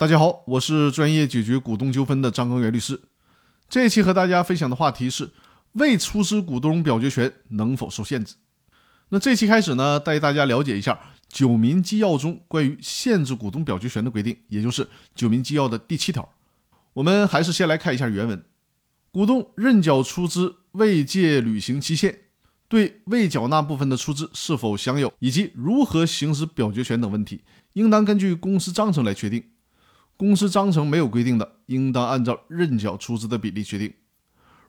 大家好，我是专业解决股东纠纷的张根元律师。这一期和大家分享的话题是未出资股东表决权能否受限制？那这期开始呢，带大家了解一下《九民纪要》中关于限制股东表决权的规定，也就是《九民纪要》的第七条。我们还是先来看一下原文：股东认缴出资未届履行期限。对未缴纳部分的出资是否享有，以及如何行使表决权等问题，应当根据公司章程来确定。公司章程没有规定的，应当按照认缴出资的比例确定。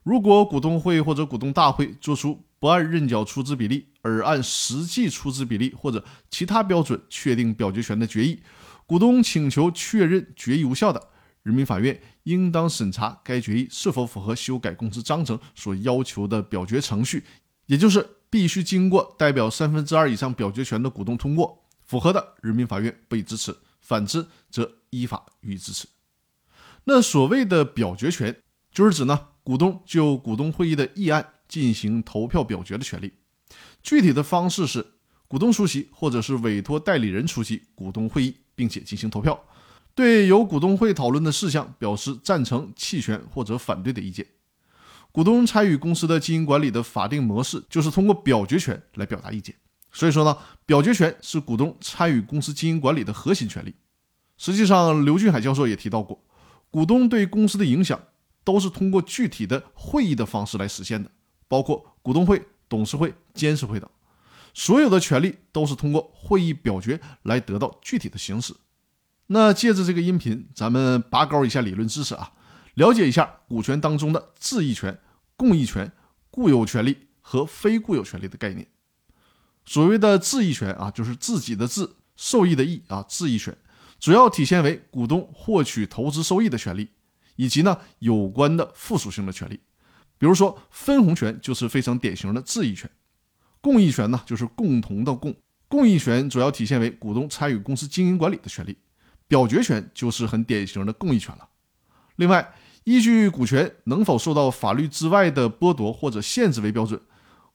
如果股东会或者股东大会作出不按认缴出资比例，而按实际出资比例或者其他标准确定表决权的决议，股东请求确认决议无效的，人民法院应当审查该决议是否符合修改公司章程所要求的表决程序。也就是必须经过代表三分之二以上表决权的股东通过，符合的，人民法院不予支持；反之，则依法予以支持。那所谓的表决权，就是指呢，股东就股东会议的议案进行投票表决的权利。具体的方式是，股东出席，或者是委托代理人出席股东会议，并且进行投票，对由股东会讨论的事项表示赞成、弃权或者反对的意见。股东参与公司的经营管理的法定模式就是通过表决权来表达意见。所以说呢，表决权是股东参与公司经营管理的核心权利。实际上，刘俊海教授也提到过，股东对公司的影响都是通过具体的会议的方式来实现的，包括股东会、董事会、监事会等，所有的权利都是通过会议表决来得到具体的行使。那借着这个音频，咱们拔高一下理论知识啊。了解一下股权当中的质益权、共益权、固有权利和非固有权利的概念。所谓的质益权啊，就是自己的自，受益的益啊，质益权主要体现为股东获取投资收益的权利，以及呢有关的附属性的权利。比如说分红权就是非常典型的自益权，共益权呢就是共同的共，共益权主要体现为股东参与公司经营管理的权利，表决权就是很典型的共益权了。另外，依据股权能否受到法律之外的剥夺或者限制为标准，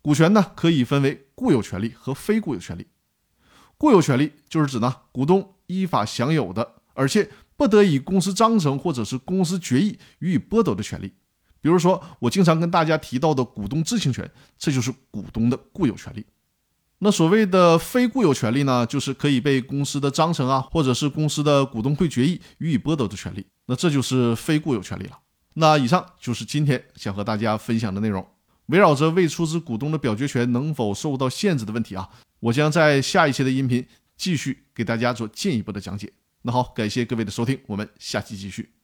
股权呢可以分为固有权利和非固有权利。固有权利就是指呢股东依法享有的，而且不得以公司章程或者是公司决议予以剥夺的权利。比如说，我经常跟大家提到的股东知情权，这就是股东的固有权利。那所谓的非固有权利呢，就是可以被公司的章程啊，或者是公司的股东会决议予以剥夺的权利。那这就是非固有权利了。那以上就是今天想和大家分享的内容。围绕着未出资股东的表决权能否受到限制的问题啊，我将在下一期的音频继续给大家做进一步的讲解。那好，感谢各位的收听，我们下期继续。